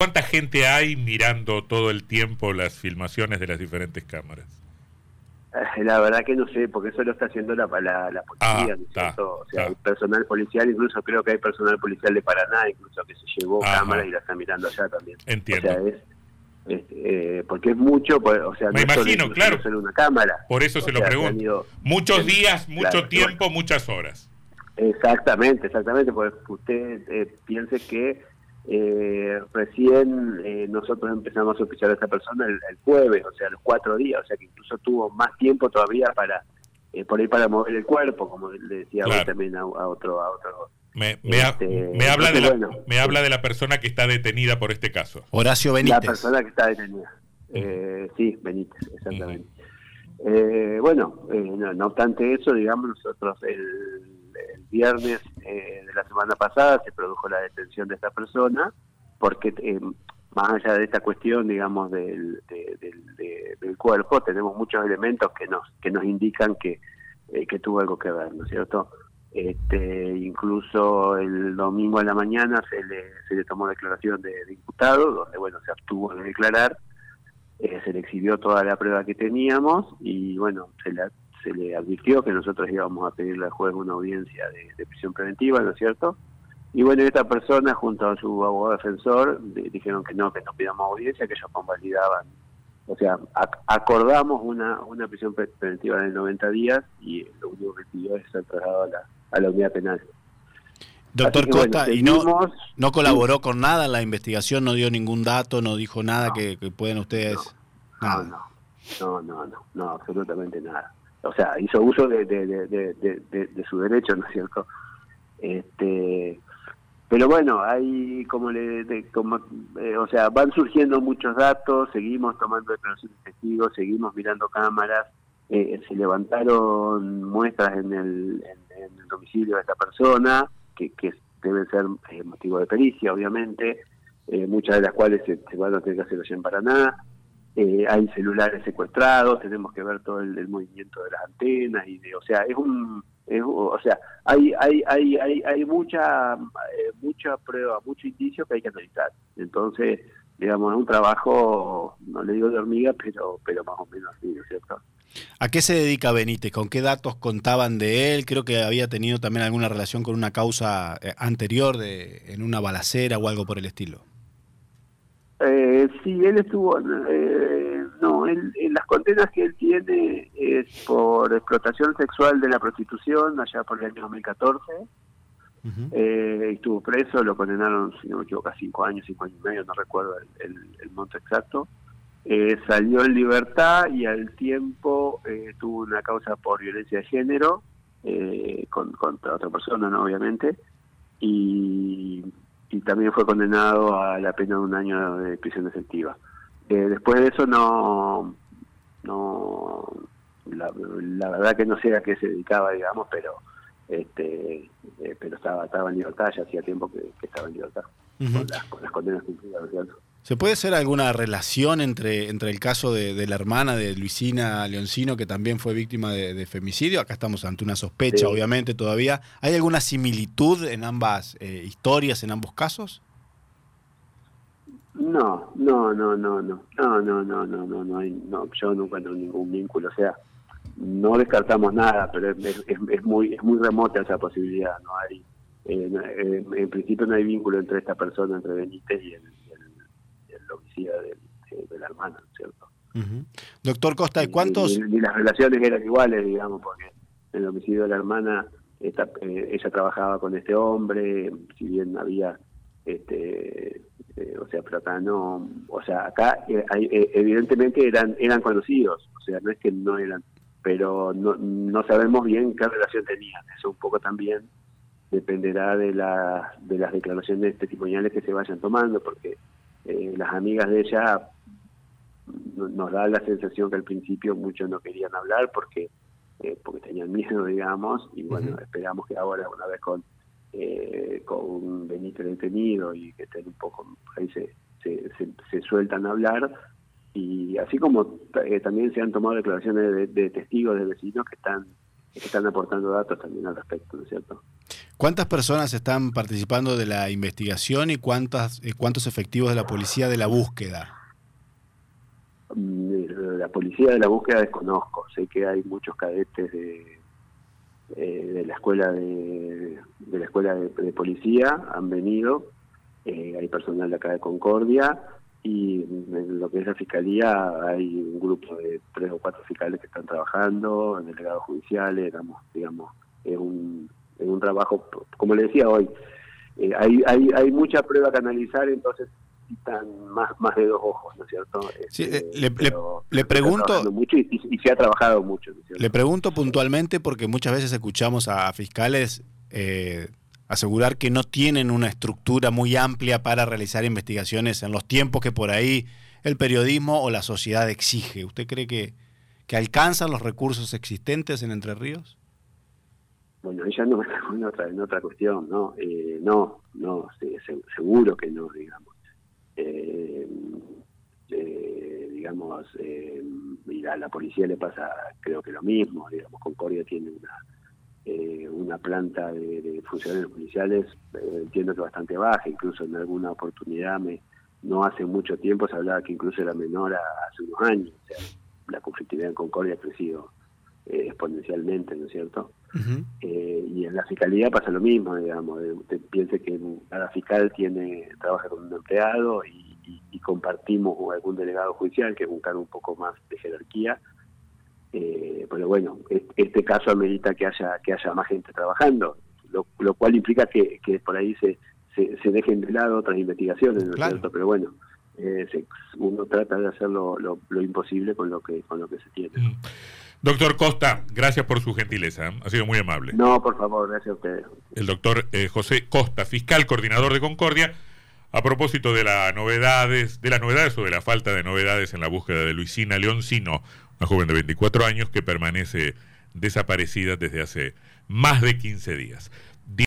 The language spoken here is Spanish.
¿Cuánta gente hay mirando todo el tiempo las filmaciones de las diferentes cámaras? Eh, la verdad que no sé, porque eso lo está haciendo la, la, policía, ah, o sea, el personal policial, incluso creo que hay personal policial de Paraná, incluso que se llevó cámaras y la está mirando allá también. Entiendo. O sea, es, eh, porque es mucho, o sea, me imagino, claro, una cámara. Por eso se lo pregunto. Muchos días, mucho tiempo, muchas horas. Exactamente, exactamente, porque usted eh, piense que eh, recién eh, nosotros empezamos a sospechar a esta persona el, jueves, o sea, los cuatro días, o sea que incluso tuvo más tiempo todavía para eh, por ahí para mover el cuerpo, como le decía también a, otro a otro me, me, este, me habla de la, me habla de la persona que está detenida por este caso. Horacio Benítez. La persona que está detenida. Eh, sí, Benítez, exactamente. bueno, no, no, obstante eso, digamos, nosotros el el viernes eh, de la semana pasada se produjo la detención de esta persona, porque eh, más allá de esta cuestión, digamos, del, del cuerpo, tenemos muchos elementos que nos que nos indican que, eh, que tuvo algo que ver, ¿no es cierto? Este, incluso el domingo a la mañana se le, se le tomó declaración de, de imputado, donde bueno se abstuvo de declarar, se le exhibió toda la prueba que teníamos y bueno, se le, se le advirtió que nosotros íbamos a pedirle al juez una audiencia de, prisión preventiva, ¿no es cierto? Y bueno, esta persona junto a su abogado defensor dijeron que no, que no pidamos audiencia, que ellos convalidaban. O sea, acordamos una, una prisión preventiva de 90 días y lo único que pidió es ser trasladado a la, a la unidad penal. Doctor Costa, ¿y no, no colaboró con nada en la investigación? ¿No dio ningún dato? ¿No dijo nada que, que, pueden ustedes...? no, no, no, no, no, no, absolutamente nada o sea, hizo uso de, de, su derecho, ¿no es cierto? Este, pero bueno, hay como le, como, eh, o sea, van surgiendo muchos datos, seguimos tomando declaraciones de testigos, seguimos mirando cámaras, eh, se levantaron muestras en el, en, el, domicilio de esta persona, que, que deben ser eh, motivo de pericia, obviamente, muchas de las cuales se, van a tener que hacer allá en Paraná. Eh, hay celulares secuestrados, tenemos que ver todo el, movimiento de las antenas y de, o sea, es un, o sea, hay hay hay hay, hay mucha eh, mucha prueba, mucho indicio que hay que analizar. Entonces, digamos, es un trabajo, no le digo de hormiga, pero pero más o menos así, ¿no es cierto? ¿A qué se dedica Benítez? ¿Con qué datos contaban de él? Creo que había tenido también alguna relación con una causa eh, anterior de en una balacera o algo por el estilo. Eh, sí, él estuvo, eh, no, él, las condenas que él tiene es por explotación sexual de la prostitución allá por el año 2014. eh, estuvo preso, lo condenaron, si no me equivoco, a cinco años, cinco años y medio, no recuerdo el, monto exacto. Eh, salió en libertad y al tiempo eh, tuvo una causa por violencia de género eh, contra otra persona, ¿no? obviamente. Y y también fue condenado a la pena de un año de prisión efectiva. Eh, después de eso no, no la, verdad que no sé a qué se dedicaba, digamos, pero este eh, pero estaba estaba en libertad, ya hacía tiempo que, estaba en libertad, con, las, con, las, condenas cumplidas. ¿Se puede hacer alguna relación entre, entre el caso de, la hermana de Luisina Leoncino, que también fue víctima de, femicidio? Acá estamos ante una sospecha, obviamente, todavía. ¿Hay alguna similitud en ambas eh, historias, en ambos casos? No, no, no, no, no, no, no, no, no, no, no, hay, no yo no encuentro ningún vínculo, o sea, no descartamos nada, pero es, es, muy es muy remota esa posibilidad, no hay, eh, en principio no hay vínculo entre esta persona, entre Benítez y el, homicida de, la hermana, ¿cierto? Doctor Costa, ¿cuántos...? Ni, las relaciones eran iguales, digamos, porque el homicidio de la hermana eh, ella trabajaba con este hombre, si bien había, este, eh, o sea, pero acá no, o sea, acá eh, evidentemente eran eran conocidos, o sea, no es que no eran, pero no, no sabemos bien qué relación tenían, eso un poco también dependerá de, la, de las declaraciones testimoniales que se vayan tomando, porque eh, las amigas de ella nos da la sensación que al principio muchos no querían hablar porque eh, porque tenían miedo, digamos, y bueno, esperamos que ahora, una vez con eh, con Benito detenido y que estén un poco, ahí se, se, sueltan a hablar, y así como eh, también se han tomado declaraciones de, testigos, de vecinos que están, que están aportando datos también al respecto, ¿no es cierto? ¿Cuántas personas están participando de la investigación y cuántas, eh, cuántos efectivos de la policía de la búsqueda? Mm, la policía de la búsqueda desconozco. Sé que hay muchos cadetes de, eh, de la escuela de, de la escuela de, policía han venido. Eh, hay personal de acá de Concordia y en lo que es la fiscalía hay un grupo de tres o cuatro fiscales que están trabajando, delegados judiciales, digamos, digamos es un, un trabajo, como le decía hoy, eh, hay, hay, hay mucha prueba que analizar, entonces necesitan más, más de dos ojos, ¿no es cierto? Sí, este, le, le, pregunto... Mucho y, se ha trabajado mucho. le pregunto puntualmente porque muchas veces escuchamos a fiscales eh, asegurar que no tienen una estructura muy amplia para realizar investigaciones en los tiempos que por ahí el periodismo o la sociedad exige. ¿Usted cree que, que alcanzan los recursos existentes en Entre Ríos? Bueno, ella no en otra, en otra cuestión, ¿no? Eh, no, no, seguro que no, digamos. Eh, eh, digamos, mira, a la policía le pasa creo que lo mismo, digamos, Concordia tiene una eh, una planta de, funcionarios policiales, eh, entiendo que bastante baja, incluso en alguna oportunidad, me, no hace mucho tiempo se hablaba que incluso era menor hace unos años, o sea, la conflictividad en Concordia ha crecido eh, exponencialmente, ¿no es cierto? Y en la fiscalía pasa lo mismo, digamos, usted piense que cada fiscal tiene trabaja con un empleado y, y compartimos con algún delegado judicial, que es un cargo un poco más de jerarquía, eh, pero bueno, este caso amerita que haya que haya más gente trabajando, lo, cual implica que, por ahí se, se, dejen de lado otras investigaciones, ¿no es cierto? Pero bueno, eh, uno trata de hacer lo, imposible con lo que con lo que se tiene. Mm. Doctor Costa, gracias por su gentileza, ¿eh? ha sido muy amable. No, por favor, gracias a ustedes. El doctor eh, José Costa, fiscal coordinador de Concordia, a propósito de las novedades, de las novedades o de la falta de novedades en la búsqueda de Luisina Leoncino, una joven de 24 años que permanece desaparecida desde hace más de 15 días.